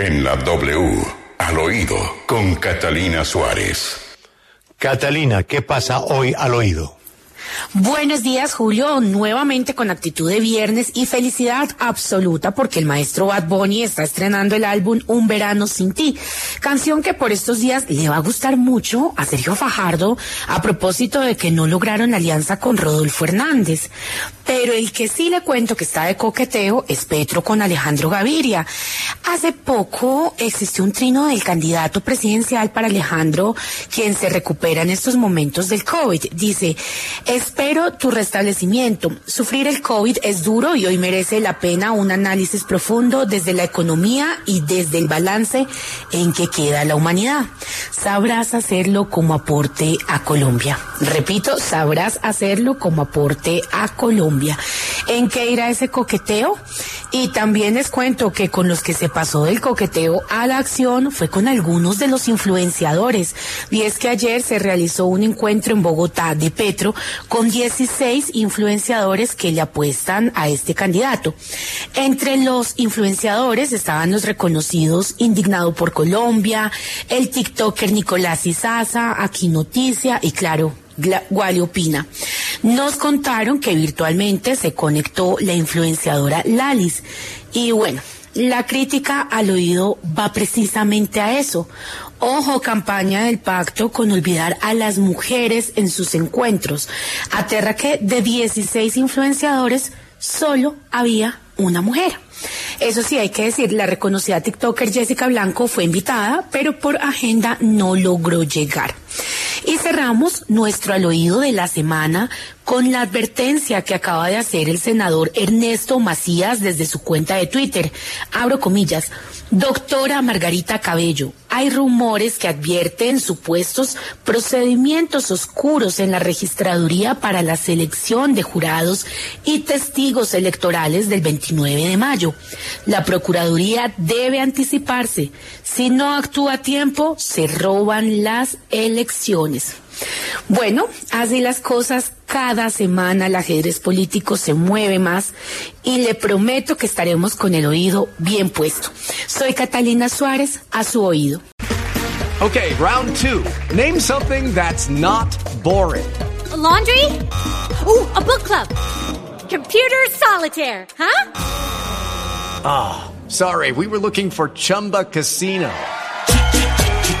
En la W, al oído, con Catalina Suárez. Catalina, ¿qué pasa hoy al oído? Buenos días, Julio. Nuevamente con actitud de viernes y felicidad absoluta porque el maestro Bad Bunny está estrenando el álbum Un Verano Sin Ti. Canción que por estos días le va a gustar mucho a Sergio Fajardo a propósito de que no lograron alianza con Rodolfo Hernández. Pero el que sí le cuento que está de coqueteo es Petro con Alejandro Gaviria. Hace poco existió un trino del candidato presidencial para Alejandro, quien se recupera en estos momentos del COVID. Dice, espero tu restablecimiento. Sufrir el COVID es duro y hoy merece la pena un análisis profundo desde la economía y desde el balance en que queda la humanidad. Sabrás hacerlo como aporte a Colombia. Repito, sabrás hacerlo como aporte a Colombia. ¿En qué irá ese coqueteo? Y también les cuento que con los que se pasó del coqueteo a la acción fue con algunos de los influenciadores. Y es que ayer se realizó un encuentro en Bogotá de Petro con 16 influenciadores que le apuestan a este candidato. Entre los influenciadores estaban los reconocidos Indignado por Colombia, el TikToker Nicolás Izaza, Aquí Noticia y claro, Guali Opina. Nos contaron que virtualmente se conectó la influenciadora Lalis. Y bueno, la crítica al oído va precisamente a eso. Ojo, campaña del pacto con olvidar a las mujeres en sus encuentros. Aterra que de 16 influenciadores solo había una mujer. Eso sí, hay que decir, la reconocida TikToker Jessica Blanco fue invitada, pero por agenda no logró llegar. Y cerramos nuestro al oído de la semana con la advertencia que acaba de hacer el senador Ernesto Macías desde su cuenta de Twitter. Abro comillas. Doctora Margarita Cabello, hay rumores que advierten supuestos procedimientos oscuros en la registraduría para la selección de jurados y testigos electorales del 29 de mayo. La Procuraduría debe anticiparse. Si no actúa a tiempo, se roban las elecciones. Bueno, así las cosas, cada semana el ajedrez político se mueve más y le prometo que estaremos con el oído bien puesto. Soy Catalina Suárez, a su oído. Okay, round two. Name something that's not boring. A laundry? Ooh, a book club. Computer solitaire, huh? Ah, oh, sorry, we were looking for Chumba Casino.